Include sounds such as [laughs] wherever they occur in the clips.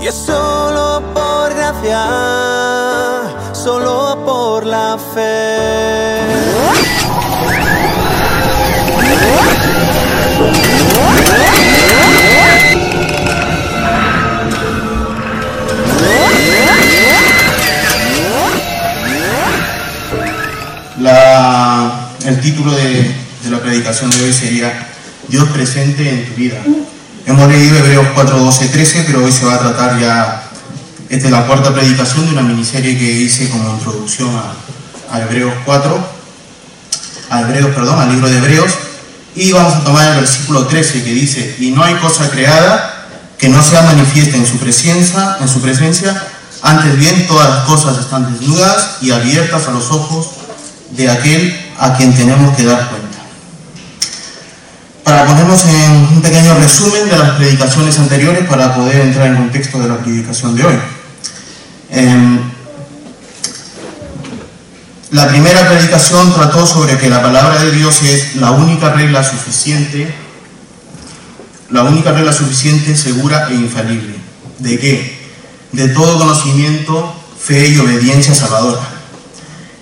Y es solo por gracia, solo por la fe. La, el título de, de la predicación de hoy sería Dios presente en tu vida. Hemos leído Hebreos 4, 12, 13, pero hoy se va a tratar ya, esta es la cuarta predicación de una miniserie que hice como introducción a, Hebreos 4, a Hebreos, perdón, al libro de Hebreos, y vamos a tomar el versículo 13 que dice, y no hay cosa creada que no sea manifiesta en su presencia, en su presencia, antes bien todas las cosas están desnudas y abiertas a los ojos de aquel a quien tenemos que dar cuenta. Para ponernos en un pequeño resumen de las predicaciones anteriores para poder entrar en contexto de la predicación de hoy. Eh, la primera predicación trató sobre que la palabra de Dios es la única regla suficiente, la única regla suficiente, segura e infalible. ¿De qué? De todo conocimiento, fe y obediencia salvadora.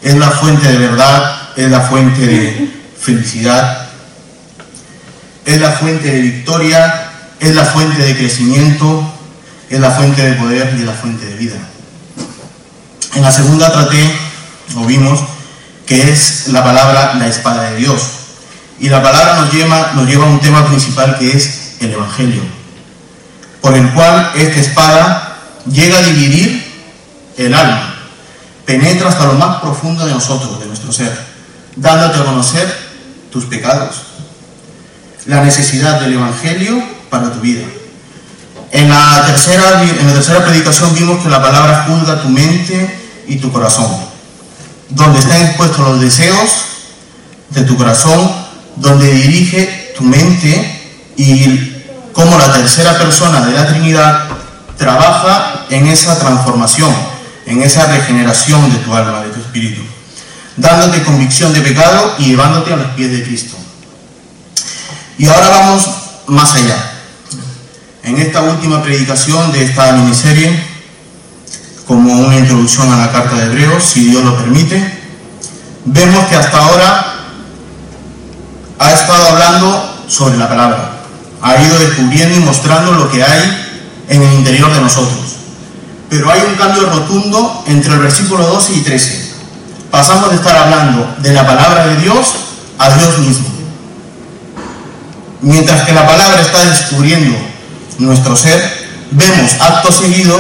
Es la fuente de verdad, es la fuente de felicidad, es la fuente de victoria, es la fuente de crecimiento, es la fuente de poder y es la fuente de vida. En la segunda traté o vimos, que es la palabra la espada de Dios. Y la palabra nos lleva, nos lleva a un tema principal que es el Evangelio, por el cual esta espada llega a dividir el alma, penetra hasta lo más profundo de nosotros, de nuestro ser, dándote a conocer tus pecados, la necesidad del Evangelio para tu vida. En la tercera, en la tercera predicación vimos que la palabra juzga tu mente y tu corazón donde están expuestos los deseos de tu corazón, donde dirige tu mente y cómo la tercera persona de la Trinidad trabaja en esa transformación, en esa regeneración de tu alma, de tu espíritu, dándote convicción de pecado y llevándote a los pies de Cristo. Y ahora vamos más allá. En esta última predicación de esta miniserie, como una introducción a la carta de Hebreos, si Dios lo permite. Vemos que hasta ahora ha estado hablando sobre la palabra, ha ido descubriendo y mostrando lo que hay en el interior de nosotros. Pero hay un cambio rotundo entre el versículo 12 y 13. Pasamos de estar hablando de la palabra de Dios a Dios mismo. Mientras que la palabra está descubriendo nuestro ser, vemos acto seguido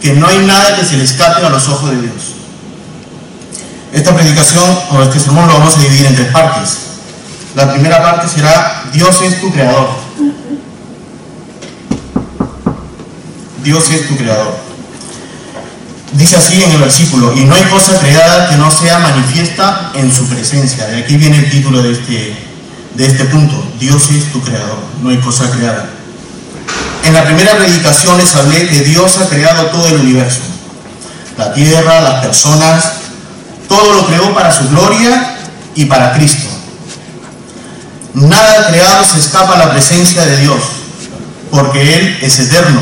que no hay nada que se le escape a los ojos de Dios. Esta predicación o este sermón lo vamos a dividir en tres partes. La primera parte será Dios es tu creador. Dios es tu creador. Dice así en el versículo, y no hay cosa creada que no sea manifiesta en su presencia. De aquí viene el título de este, de este punto. Dios es tu creador, no hay cosa creada. En la primera predicación les hablé que Dios ha creado todo el universo. La tierra, las personas, todo lo creó para su gloria y para Cristo. Nada creado se escapa a la presencia de Dios, porque Él es eterno,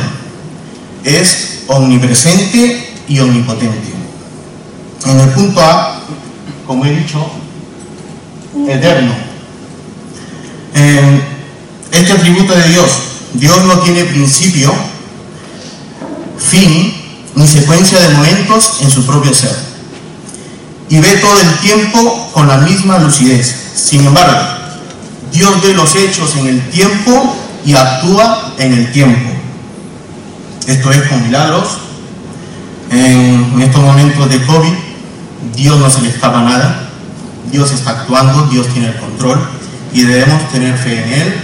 es omnipresente y omnipotente. En el punto A, como he dicho, eterno. Este atributo de Dios Dios no tiene principio, fin ni secuencia de momentos en su propio ser. Y ve todo el tiempo con la misma lucidez. Sin embargo, Dios ve los hechos en el tiempo y actúa en el tiempo. Esto es con milagros. En estos momentos de COVID, Dios no se le escapa nada. Dios está actuando, Dios tiene el control y debemos tener fe en Él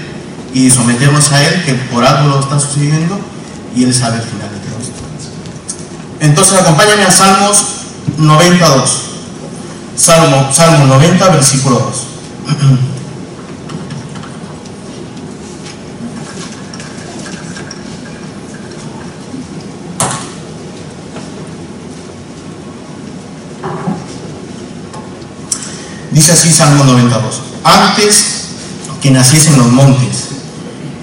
y someternos a Él, que por algo lo está sucediendo, y Él sabe el final de todo. Entonces acompáñame a Salmos 92. Salmo, Salmo 90, versículo 2. [clears throat] Dice así Salmo 92. Antes que naciesen los montes,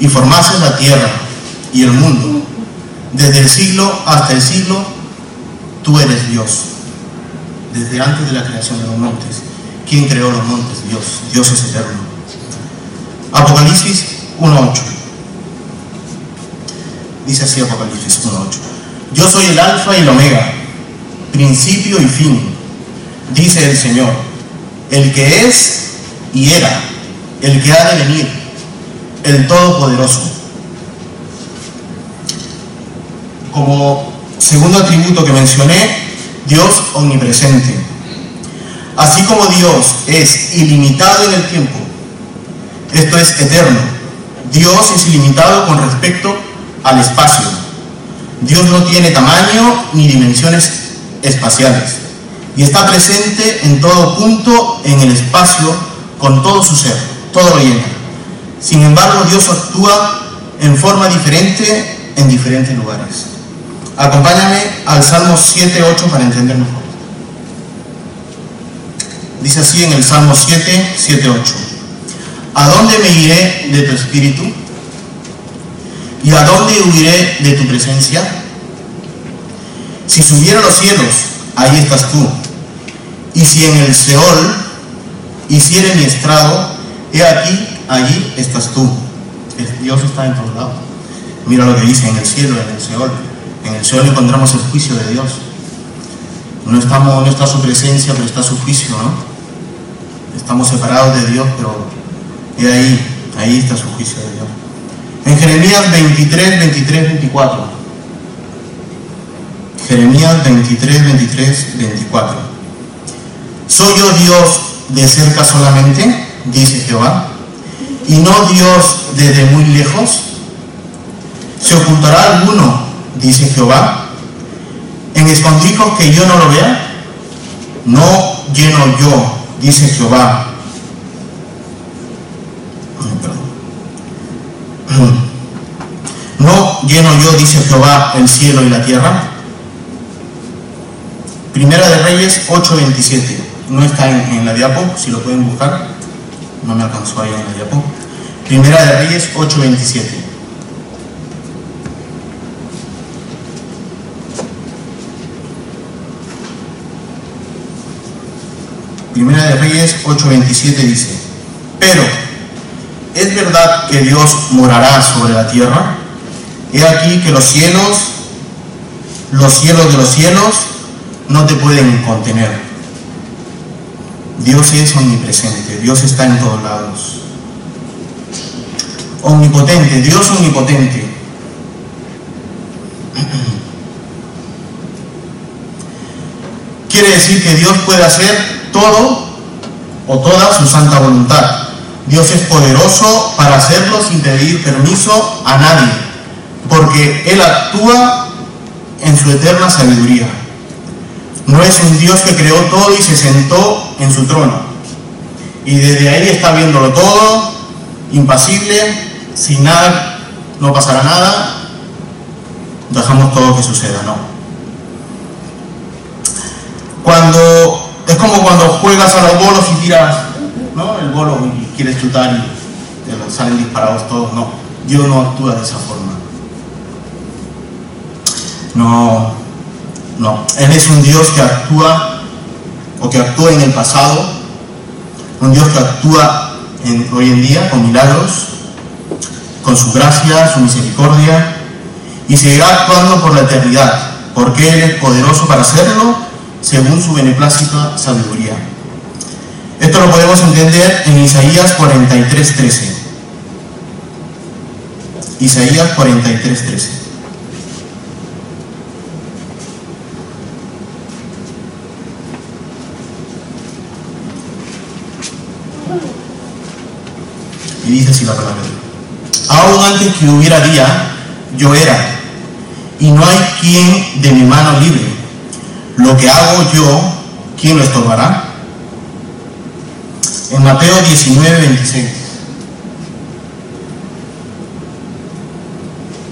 y formases la tierra y el mundo, Desde el siglo hasta el siglo, tú eres Dios. Desde antes de la creación de los montes. ¿Quién creó los montes? Dios. Dios es eterno. Apocalipsis 1.8. Dice así Apocalipsis 1.8. Yo soy el alfa y el omega, principio y fin, dice el Señor, el que es y era, el que ha de venir, el Todopoderoso. Como segundo atributo que mencioné, Dios omnipresente. Así como Dios es ilimitado en el tiempo, esto es eterno, Dios es ilimitado con respecto al espacio. Dios no tiene tamaño ni dimensiones espaciales y está presente en todo punto en el espacio con todo su ser, todo lo llena. Sin embargo, Dios actúa en forma diferente en diferentes lugares. Acompáñame al Salmo 7.8 para entender mejor. Dice así en el Salmo 7, 7, 8. ¿A dónde me iré de tu espíritu? ¿Y a dónde huiré de tu presencia? Si subiera a los cielos, ahí estás tú. Y si en el Seol hiciere mi estrado, he aquí, allí estás tú. Dios está en todos lados. Mira lo que dice en el cielo, en el Seol. En el Seol encontramos el juicio de Dios. No, estamos, no está su presencia, pero está su juicio, ¿no? Estamos separados de Dios, pero y ahí, ahí está su juicio de Dios. En Jeremías 23, 23, 24. Jeremías 23, 23, 24. ¿Soy yo Dios de cerca solamente? Dice Jehová. ¿Y no Dios desde muy lejos? ¿Se ocultará alguno? Dice Jehová. ¿En escondrijos que yo no lo vea? No lleno yo, dice Jehová. [clears throat] ¿No lleno yo, dice Jehová, el cielo y la tierra? Primera de Reyes 8.27. No está en, la diapo, si lo pueden buscar. No me alcanzó ahí en la diapo. Primera de Reyes 8.27. Primera de Reyes 8:27 dice, pero ¿es verdad que Dios morará sobre la tierra? He aquí que los cielos, los cielos de los cielos, no te pueden contener. Dios es omnipresente, Dios está en todos lados. Omnipotente, Dios omnipotente. [clears throat] Quiere decir que Dios puede hacer todo o toda su santa voluntad. Dios es poderoso para hacerlo sin pedir permiso a nadie, porque Él actúa en su eterna sabiduría. No es un Dios que creó todo y se sentó en su trono. Y desde ahí está viéndolo todo, impasible, sin nada, no pasará nada, dejamos todo que suceda, no. Cuando es como cuando juegas a los bolos y tiras ¿no? el bolo y quieres chutar y salen disparados todos, no. Dios no actúa de esa forma. No, no. Él es un Dios que actúa o que actúa en el pasado, un Dios que actúa hoy en día con milagros, con su gracia, su misericordia, y seguirá actuando por la eternidad, porque Él es poderoso para hacerlo según su beneplácita sabiduría. Esto lo podemos entender en Isaías 43:13. Isaías 43:13. Y dice la palabra. Aún antes que hubiera día, yo era, y no hay quien de mi mano libre. Lo que hago yo, ¿quién lo estorbará? En Mateo 19, 26.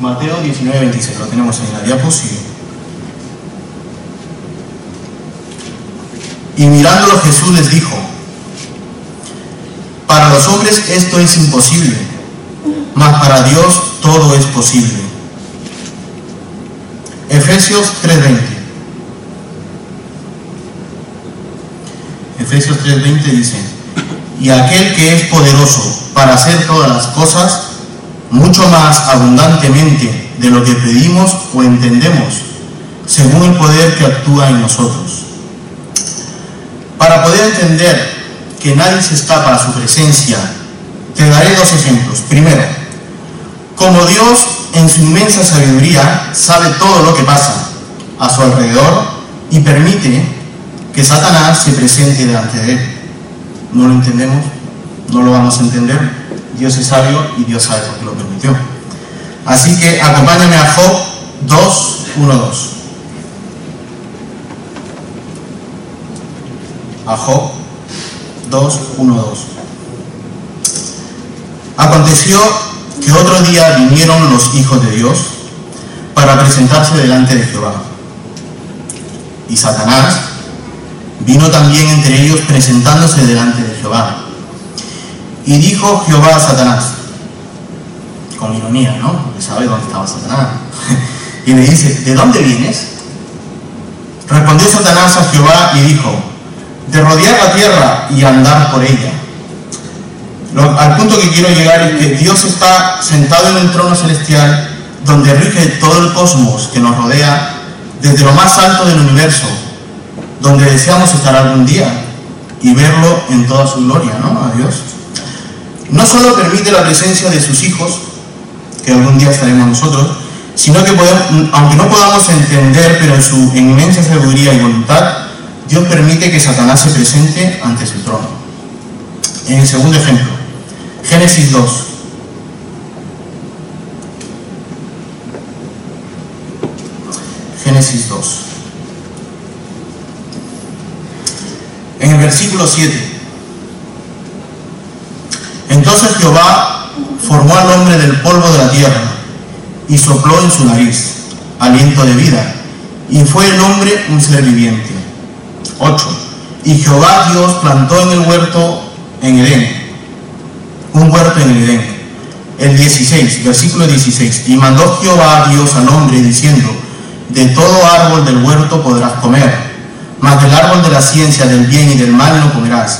Mateo 19, 26. Lo tenemos en la diapositiva. Y mirándolo Jesús les dijo, los hombres esto es imposible, mas para Dios todo es posible. Efesios 3:20. Efesios 3:20 dice, y aquel que es poderoso para hacer todas las cosas, mucho más abundantemente de lo que pedimos o entendemos, según el poder que actúa en nosotros. Para poder entender que nadie se escapa a su presencia, te daré dos ejemplos. Primero, como Dios en su inmensa sabiduría sabe todo lo que pasa a su alrededor y permite que Satanás se presente delante de él. No lo entendemos, no lo vamos a entender. Dios es sabio y Dios sabe por qué lo permitió. Así que acompáñame a Job 2, 1, 2. A Job 2, 1, 2. Aconteció que otro día vinieron los hijos de Dios para presentarse delante de Jehová. Y Satanás vino también entre ellos presentándose delante de Jehová. Y dijo Jehová a Satanás, con ironía, ¿no? Porque sabe dónde estaba Satanás. [laughs] y le dice, ¿de dónde vienes? Respondió Satanás a Jehová y dijo, de rodear la tierra y andar por ella. Al punto que quiero llegar es que Dios está sentado en el trono celestial donde rige todo el cosmos que nos rodea, desde lo más alto del universo, donde deseamos estar algún día y verlo en toda su gloria, ¿no? A Dios. No solo permite la presencia de sus hijos, que algún día estaremos nosotros, sino que aunque no podamos entender, pero en su inmensa sabiduría y voluntad, Dios permite que Satanás se presente ante su trono. En el segundo ejemplo, Génesis 2. Génesis 2. En el versículo 7. Entonces Jehová formó al hombre del polvo de la tierra y sopló en su nariz aliento de vida, y fue el hombre un ser viviente. 8. Y Jehová Dios plantó en el huerto en Edén, un huerto en Edén. El 16, versículo 16. Y mandó Jehová Dios al hombre diciendo, de todo árbol del huerto podrás comer, mas del árbol de la ciencia del bien y del mal no comerás,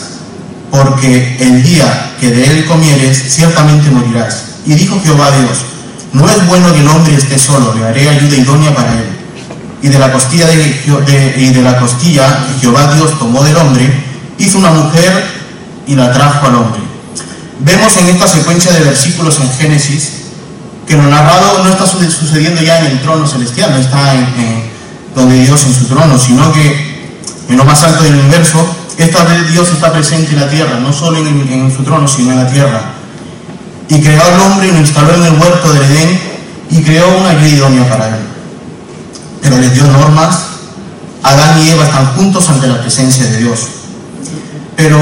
porque el día que de él comieres, ciertamente morirás. Y dijo Jehová Dios, no es bueno que el hombre esté solo, le haré ayuda idónea para él. Y de la costilla de, y de la costilla que Jehová Dios tomó del hombre, hizo una mujer y la trajo al hombre. Vemos en esta secuencia de versículos en Génesis que lo narrado no está sucediendo ya en el trono celestial, no está en, donde Dios en su trono, sino que en lo más alto del universo, esta vez Dios está presente en la tierra, no solo en, su trono, sino en la tierra. Y creó al hombre y lo instaló en el huerto del Edén y creó una guía idónea para él. Pero les dio normas, Adán y Eva están juntos ante la presencia de Dios. Pero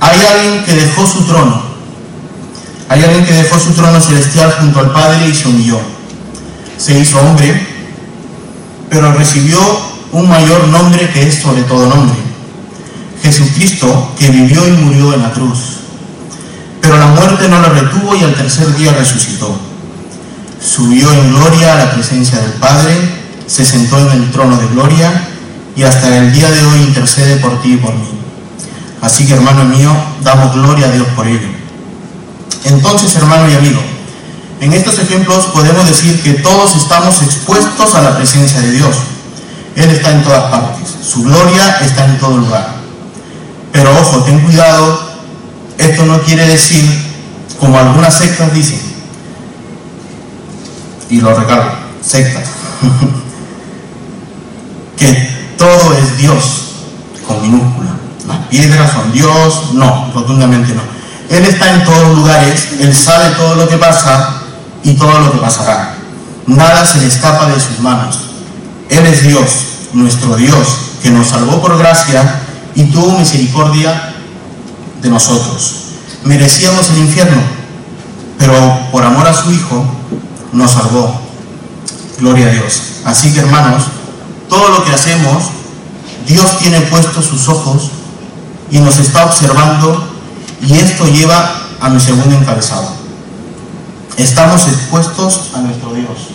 hay alguien que dejó su trono, hay alguien que dejó su trono celestial junto al Padre y se humilló. Se hizo hombre, pero recibió un mayor nombre que es sobre todo nombre. Jesucristo, que vivió y murió en la cruz. Pero la muerte no lo retuvo y al tercer día resucitó. Subió en gloria a la presencia del Padre, se sentó en el trono de gloria y hasta el día de hoy intercede por ti y por mí. Así que hermano mío, damos gloria a Dios por ello. Entonces, hermano y amigo, en estos ejemplos podemos decir que todos estamos expuestos a la presencia de Dios. Él está en todas partes, su gloria está en todo lugar. Pero ojo, ten cuidado, esto no quiere decir, como algunas sectas dicen, y lo recargo, sectas, [laughs] que todo es Dios, con minúscula. Las piedras son Dios, no, rotundamente no. Él está en todos lugares, Él sabe todo lo que pasa y todo lo que pasará. Nada se le escapa de sus manos. Él es Dios, nuestro Dios, que nos salvó por gracia y tuvo misericordia de nosotros. Merecíamos el infierno, pero por amor a su Hijo nos salvó. Gloria a Dios. Así que hermanos, todo lo que hacemos, Dios tiene puestos sus ojos y nos está observando y esto lleva a mi segundo encabezado. Estamos expuestos a nuestro Dios.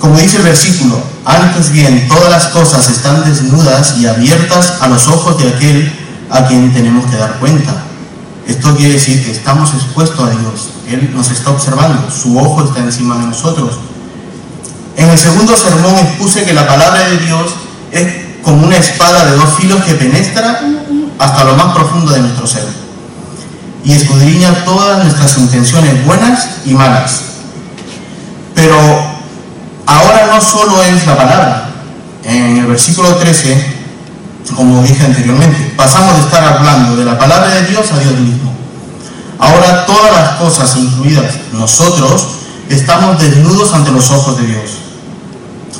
Como dice el versículo, antes bien todas las cosas están desnudas y abiertas a los ojos de aquel a quien tenemos que dar cuenta. Esto quiere decir que estamos expuestos a Dios. Él nos está observando, su ojo está encima de nosotros. En el segundo sermón expuse que la palabra de Dios es como una espada de dos filos que penetra hasta lo más profundo de nuestro ser y escudriña todas nuestras intenciones buenas y malas. Pero ahora no solo es la palabra. En el versículo 13, como dije anteriormente, pasamos de estar hablando de la palabra de Dios a Dios mismo. Ahora todas las cosas, incluidas nosotros, estamos desnudos ante los ojos de Dios.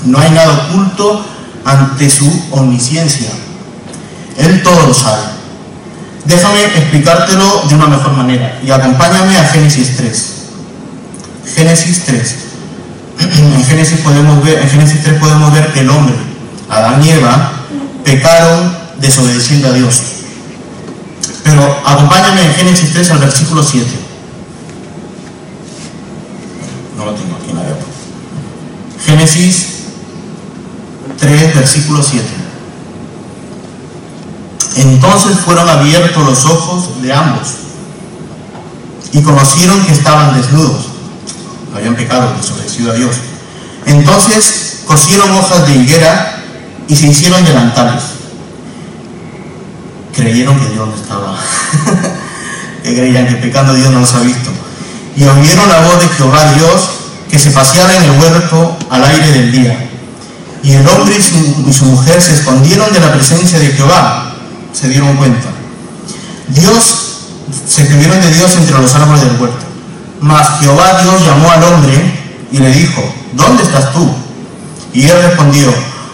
No hay nada oculto ante su omnisciencia. Él todo lo sabe. Déjame explicártelo de una mejor manera y acompáñame a Génesis 3. Génesis 3. [clears throat] En Génesis, podemos ver, en Génesis 3 podemos ver que el hombre, Adán y Eva, pecaron desobedeciendo a Dios. Pero acompáñame en Génesis 3 al versículo 7. No lo tengo aquí en la Génesis 3, versículo 7. Entonces fueron abiertos los ojos de ambos y conocieron que estaban desnudos, habían pecado, desobedecido a Dios. Entonces cosieron hojas de higuera y se hicieron delantales. Creyeron que Dios no estaba, [laughs] que creían que pecando Dios no los ha visto. Y oyeron la voz de Jehová Dios que se paseaba en el huerto al aire del día. Y el hombre y su, mujer se escondieron de la presencia de Jehová se dieron cuenta. Dios, se escribieron de Dios entre los árboles del huerto. Mas Jehová Dios llamó al hombre y le dijo, ¿dónde estás tú? Y él respondió,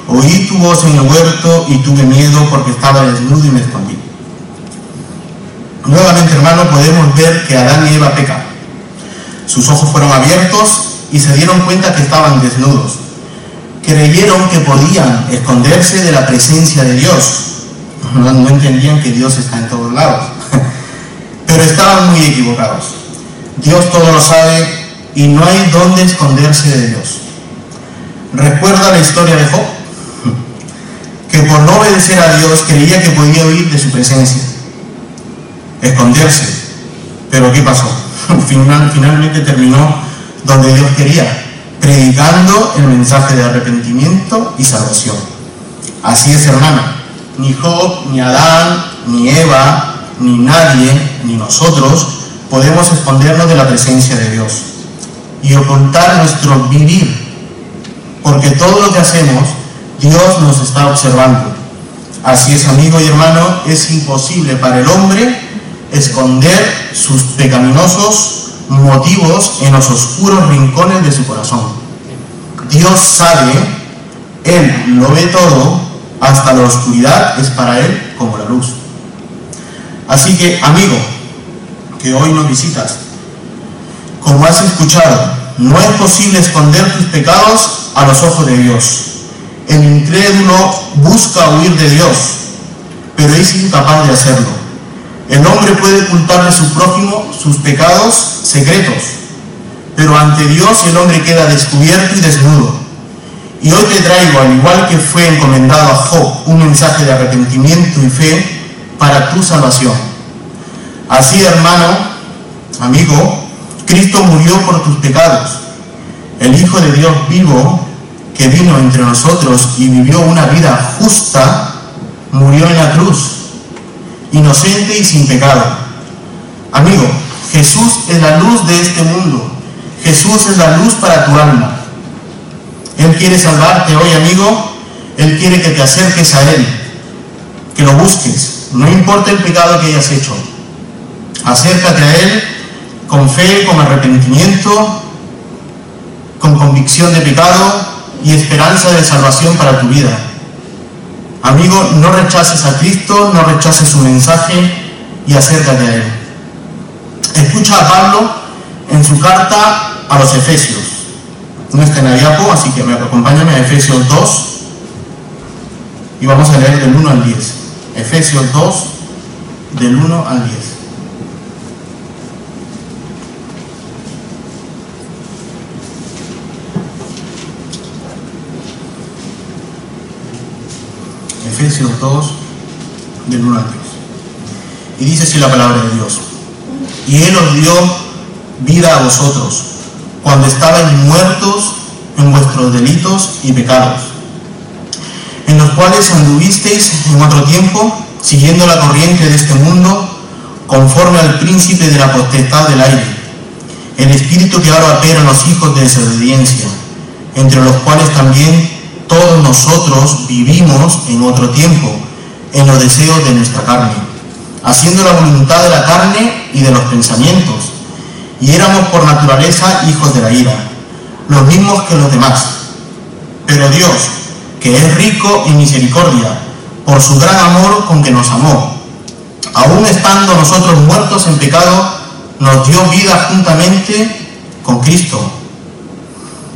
oí tu voz en el huerto y tuve miedo porque estaba desnudo y me escondí. Nuevamente, hermano, podemos ver que Adán y Eva pecan. Sus ojos fueron abiertos y se dieron cuenta que estaban desnudos. Creyeron que podían esconderse de la presencia de Dios no, entendían que Dios está en todos lados. [laughs] Pero estaban muy equivocados. Dios todo lo sabe y no hay dónde esconderse de Dios. Recuerda la historia de Job, que por no obedecer a Dios creía que podía huir de su presencia, esconderse. Pero ¿qué pasó? [laughs] finalmente terminó donde Dios quería, predicando el mensaje de arrepentimiento y salvación. Así es, hermana ni Job, ni Adán, ni Eva, ni nadie, ni nosotros podemos escondernos de la presencia de Dios y ocultar nuestro vivir, porque todo lo que hacemos, Dios nos está observando. Así es, amigo y hermano, es imposible para el hombre esconder sus pecaminosos motivos en los oscuros rincones de su corazón. Dios sabe, Él lo ve todo hasta la oscuridad es para Él como la luz. Así que, amigo, que hoy nos visitas, como has escuchado, no es posible esconder tus pecados a los ojos de Dios. El incrédulo busca huir de Dios, pero es incapaz de hacerlo. El hombre puede ocultarle a su prójimo sus pecados secretos, pero ante Dios el hombre queda descubierto y desnudo. Y hoy te traigo, al igual que fue encomendado a Job, un mensaje de arrepentimiento y fe para tu salvación. Así, hermano, amigo, Cristo murió por tus pecados. El Hijo de Dios vivo, que vino entre nosotros y vivió una vida justa, murió en la cruz, inocente y sin pecado. Amigo, Jesús es la luz de este mundo. Jesús es la luz para tu alma. Él quiere salvarte hoy, amigo. Él quiere que te acerques a Él, que lo busques. No importa el pecado que hayas hecho. Acércate a Él con fe, con arrepentimiento, con convicción de pecado y esperanza de salvación para tu vida. Amigo, no rechaces a Cristo, no rechaces su mensaje y acércate a Él. Escucha a Pablo en su carta a los Efesios no está en la diapo, así que me acompáñame a Efesios 2 y vamos a leer del 1 al 10. Efesios 2, del 1 al 10. 2, del 1 al 3. Y dice así la palabra de Dios. Y Él os dio vida a vosotros, cuando estabais muertos en vuestros delitos y pecados, en los cuales anduvisteis en otro tiempo, siguiendo la corriente de este mundo, conforme al príncipe de la potestad del aire, el espíritu que ahora opera en los hijos de desobediencia, entre los cuales también todos nosotros vivimos en otro tiempo, en los deseos de nuestra carne, haciendo la voluntad de la carne y de los pensamientos, y éramos por naturaleza hijos de la ira, los mismos que los demás. Pero Dios, que es rico en misericordia, por su gran amor con que nos amó, aún estando nosotros muertos en pecado, nos dio vida juntamente con Cristo.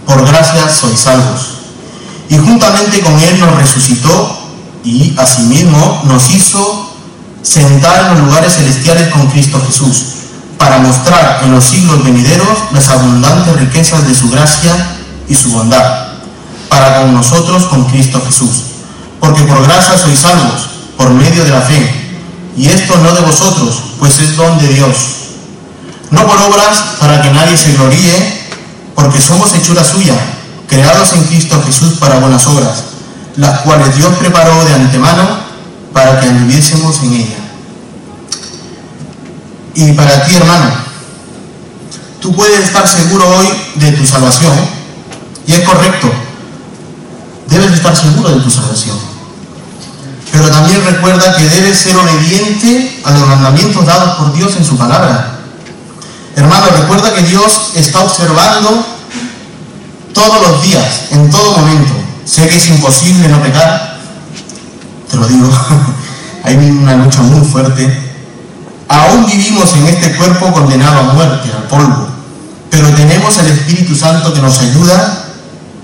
Por gracia sois salvos. Y juntamente con Él nos resucitó y asimismo nos hizo sentar en los lugares celestiales con Cristo Jesús, para mostrar en los siglos venideros las abundantes riquezas de su gracia y su bondad, para con nosotros con Cristo Jesús. Porque por gracia sois salvos, por medio de la fe y esto no de vosotros, pues es don de Dios. No por obras para que nadie se gloríe, porque somos hechura suya, creados en Cristo Jesús para buenas obras, las cuales Dios preparó de antemano para que anduviésemos en ella. Y para ti, hermano, tú puedes estar seguro hoy de tu salvación, y es correcto, debes estar seguro de tu salvación pero también recuerda que debes ser obediente a los mandamientos dados por Dios en su palabra. Hermano, recuerda que Dios está observando todos los días, en todo momento. Sé que es imposible no pecar, te lo digo, [laughs] hay una lucha muy fuerte. Aún vivimos en este cuerpo condenado a muerte, al polvo, pero tenemos el Espíritu Santo que nos ayuda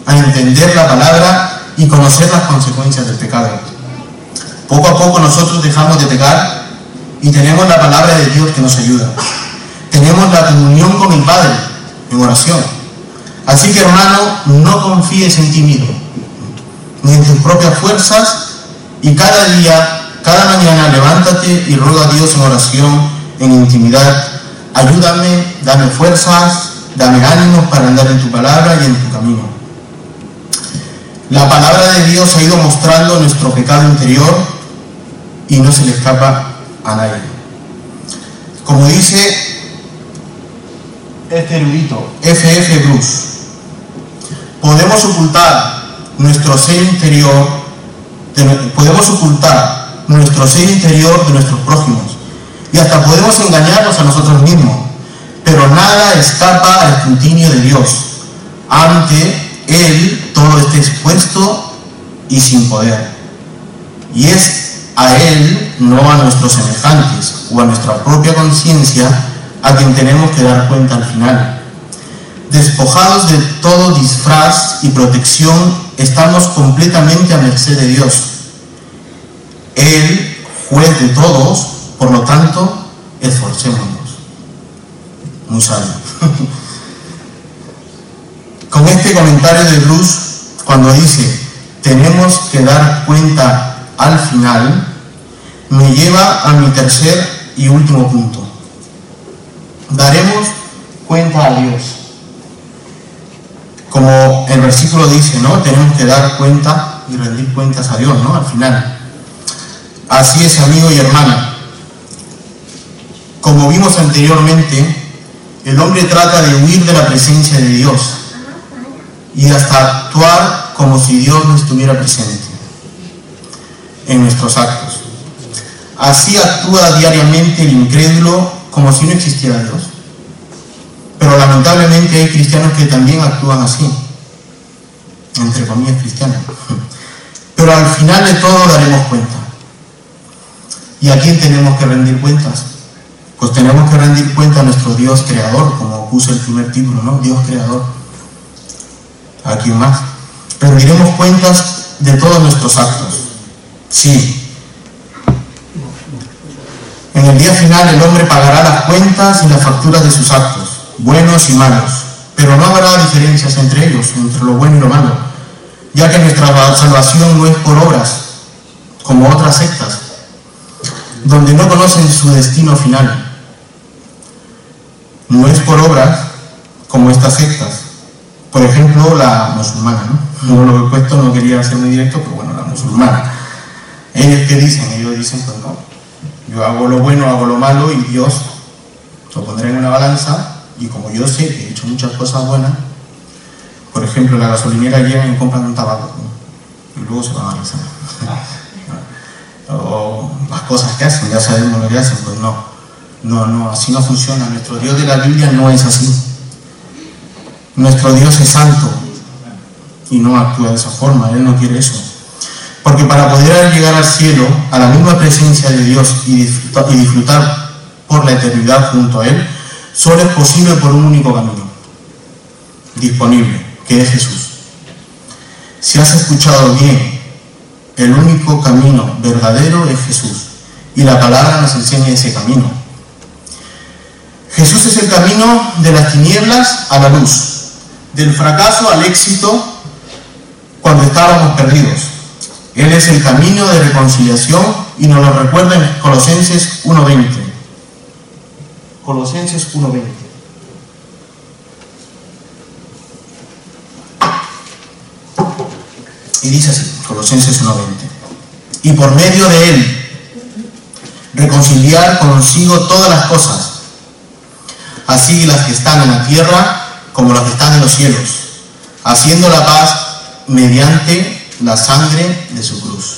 a entender la palabra y conocer las consecuencias del pecado. Poco a poco nosotros dejamos de pecar y tenemos la palabra de Dios que nos ayuda. Tenemos la comunión con el Padre en oración. Así que hermano, no confíes en ti mismo, ni en tus propias fuerzas, y cada día, cada mañana, levántate y ruega a Dios en oración, en intimidad. Ayúdame, dame fuerzas, dame ánimos para andar en tu palabra y en tu camino. La palabra de Dios ha ido mostrando nuestro pecado interior y no se le escapa a nadie. Como dice este erudito, F.F. Bruce, podemos ocultar nuestro ser interior, podemos ocultar nuestro ser interior de nuestros prójimos y hasta podemos engañarnos a nosotros mismos, pero nada escapa al escrutinio de Dios. Ante Él todo está expuesto y sin poder. Y es a Él, no a nuestros semejantes o a nuestra propia conciencia, a quien tenemos que dar cuenta al final. Despojados de todo disfraz y protección, estamos completamente a merced de Dios. Él, juez de todos, por lo tanto, esforcémonos. Muy sabio. [laughs] Con este comentario de Bruce, cuando dice, tenemos que dar cuenta al final, me lleva a mi tercer y último punto. Daremos cuenta a Dios. Como el versículo dice, ¿no? Tenemos que dar cuenta y rendir cuentas a Dios, ¿no? Al final. Así es, amigo y hermana. Como vimos anteriormente, el hombre trata de huir de la presencia de Dios y hasta actuar como si Dios no estuviera presente en nuestros actos. Así actúa diariamente el incrédulo como si no existiera Dios. Pero lamentablemente hay cristianos que también actúan así, entre comillas cristianos. Pero al final de todo daremos cuenta. ¿Y a quién tenemos que rendir cuentas? Pues tenemos que rendir cuenta a nuestro Dios creador, como puse el primer título, ¿no? Dios creador. ¿A quién más? Rendiremos cuentas de todos nuestros actos. Sí, en el día final el hombre pagará las cuentas y las facturas de sus actos, buenos y malos, pero no habrá diferencias entre ellos, entre lo bueno y lo malo, ya que nuestra salvación no es por obras, como otras sectas, donde no conocen su destino final. No es por obras como estas sectas. Por ejemplo, la musulmana, ¿no? Lo he puesto, no quería ser muy directo, pero bueno, la musulmana. Ellos que dicen, ellos dicen, pues no, yo hago lo bueno, hago lo malo y Dios lo pondrá en una balanza y como yo sé que he hecho muchas cosas buenas, por ejemplo, la gasolinera llegan y compran un tabaco y luego se van a rezar. [laughs] o las cosas que hacen, ya sabemos lo que hacen, pues no, no, no, así no funciona. Nuestro Dios de la Biblia no es así. Nuestro Dios es santo y no actúa de esa forma, Él no quiere eso. Porque para poder llegar al cielo, a la misma presencia de Dios y disfrutar, y disfrutar por la eternidad junto a Él, solo es posible por un único camino disponible, que es Jesús. Si has escuchado bien, el único camino verdadero es Jesús. Y la palabra nos enseña ese camino. Jesús es el camino de las tinieblas a la luz, del fracaso al éxito cuando estábamos perdidos. Él es el camino de reconciliación y nos lo recuerda en Colosenses 1.20. Colosenses 1.20. Y dice así, Colosenses 1.20. Y por medio de él, reconciliar consigo todas las cosas, así las que están en la tierra como las que están en los cielos, haciendo la paz mediante la sangre de su cruz.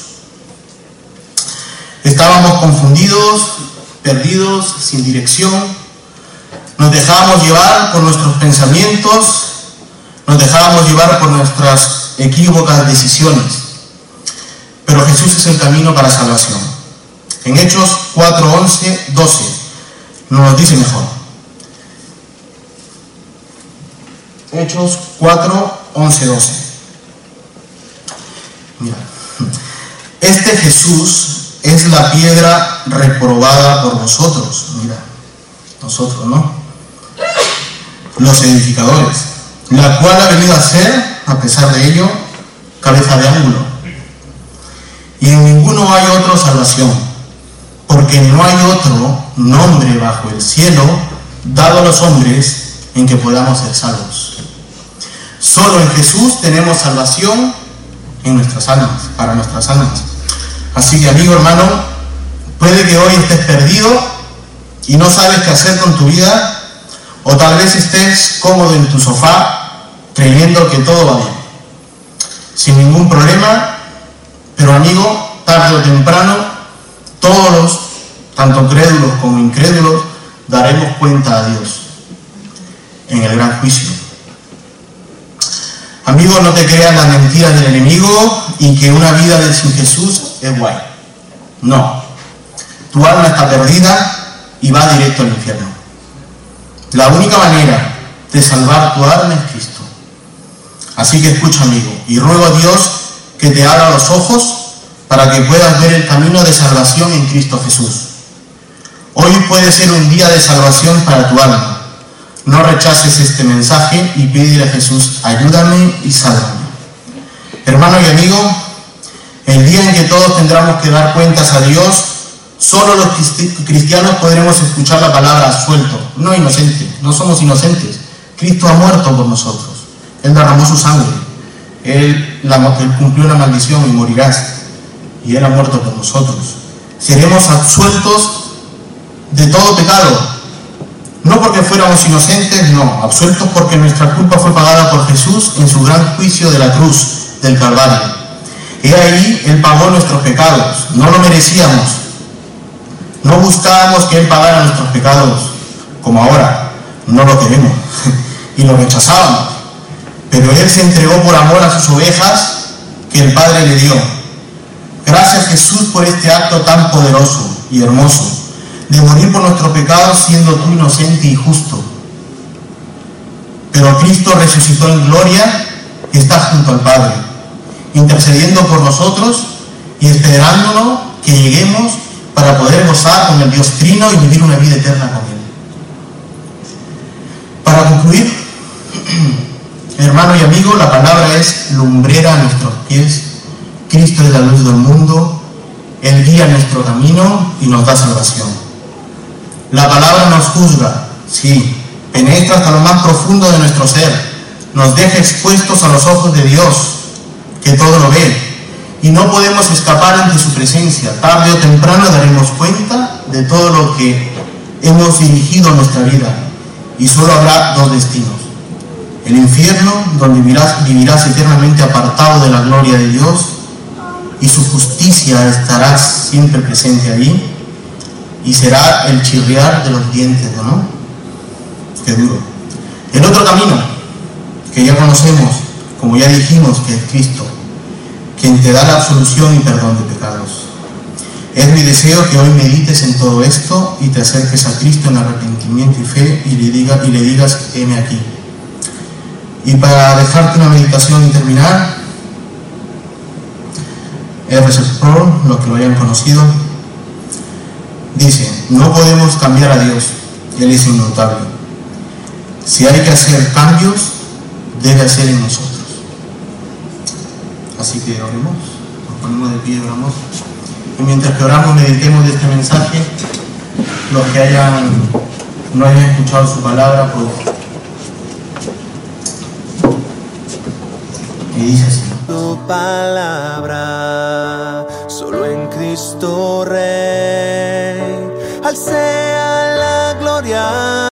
Estábamos confundidos, perdidos, sin dirección, nos dejábamos llevar por nuestros pensamientos, nos dejábamos llevar por nuestras equívocas decisiones. Pero Jesús es el camino para salvación. En Hechos 4, 11, 12 nos dice mejor. Hechos 4, 11, 12. Mira. Este Jesús es la piedra reprobada por vosotros. Mira, nosotros, ¿no? Los edificadores. La cual ha venido a ser, a pesar de ello, cabeza de ángulo. Y en ninguno hay otra salvación, porque no hay otro nombre bajo el cielo dado a los hombres en que podamos ser salvos. Solo en Jesús tenemos salvación en nuestras almas, para nuestras almas. Así que amigo hermano, puede que hoy estés perdido y no sabes qué hacer con tu vida, o tal vez estés cómodo en tu sofá creyendo que todo va bien, sin ningún problema, pero amigo, tarde o temprano, todos, tanto crédulos como incrédulos, daremos cuenta a Dios en el gran juicio. Amigo, no te creas las mentiras del enemigo y que una vida de sin Jesús es guay. No. Tu alma está perdida y va directo al infierno. La única manera de salvar tu alma es Cristo. Así que escucha, amigo, y ruego a Dios que te abra los ojos para que puedas ver el camino de salvación en Cristo Jesús. Hoy puede ser un día de salvación para tu alma. No rechaces este mensaje y pídele a Jesús, ayúdame y sálvame. Hermano y amigo, el día en que todos tendremos que dar cuentas a Dios, solo los cristianos podremos escuchar la palabra suelto, no inocente, no somos inocentes. Cristo ha muerto por nosotros. Él derramó su sangre. Él, cumplió la maldición y morirás. Y Él ha muerto por nosotros. Seremos absueltos de todo pecado. No porque fuéramos inocentes, no. Absueltos porque nuestra culpa fue pagada por Jesús en su gran juicio de la cruz del Calvario. He ahí, Él pagó nuestros pecados. No lo merecíamos. No buscábamos Él pagara nuestros pecados como ahora. No lo queremos. [laughs] y lo rechazábamos. Pero Él se entregó por amor a sus ovejas que el Padre le dio. Gracias Jesús por este acto tan poderoso y hermoso de morir por nuestros pecados siendo tú inocente y justo. Pero Cristo resucitó en gloria y está junto al Padre, intercediendo por nosotros y esperándonos que lleguemos para poder gozar con el Dios Trino y vivir una vida eterna con Él. Para concluir, [clears throat] Hermano y amigo, la palabra es lumbrera a nuestros pies. Cristo es la luz del mundo Él guía nuestro camino y nos da salvación. La palabra nos juzga, sí, penetra hasta lo más profundo de nuestro ser, nos deja expuestos a los ojos de Dios, que todo lo ve, y no podemos escapar ante su presencia. Tarde o temprano daremos cuenta de todo lo que hemos dirigido nuestra vida, y solo habrá dos destinos. El infierno, donde vivirás, vivirás eternamente apartado de la gloria de Dios, y su justicia estará siempre presente ahí, y será el chirriar de los dientes, ¿no? Qué duro. El otro camino, que ya conocemos, como ya dijimos, que es Cristo, quien te da la absolución y perdón de pecados. Es mi deseo que hoy medites en todo esto y te acerques a Cristo en arrepentimiento y fe y le, diga, y le digas, heme aquí. Y para dejarte una meditación y terminar, R.C. Pro, los que lo hayan conocido, dice, no podemos cambiar a Dios, Él es inmutable. Si hay que hacer cambios, debe hacer en nosotros. Así que oremos, nos ponemos de pie, oramos. Y mientras que oramos, meditemos de este mensaje, los que hayan, no hayan escuchado su palabra, pues, y dice así. Tu palabra, solo en Cristo Rey, al sea la gloria.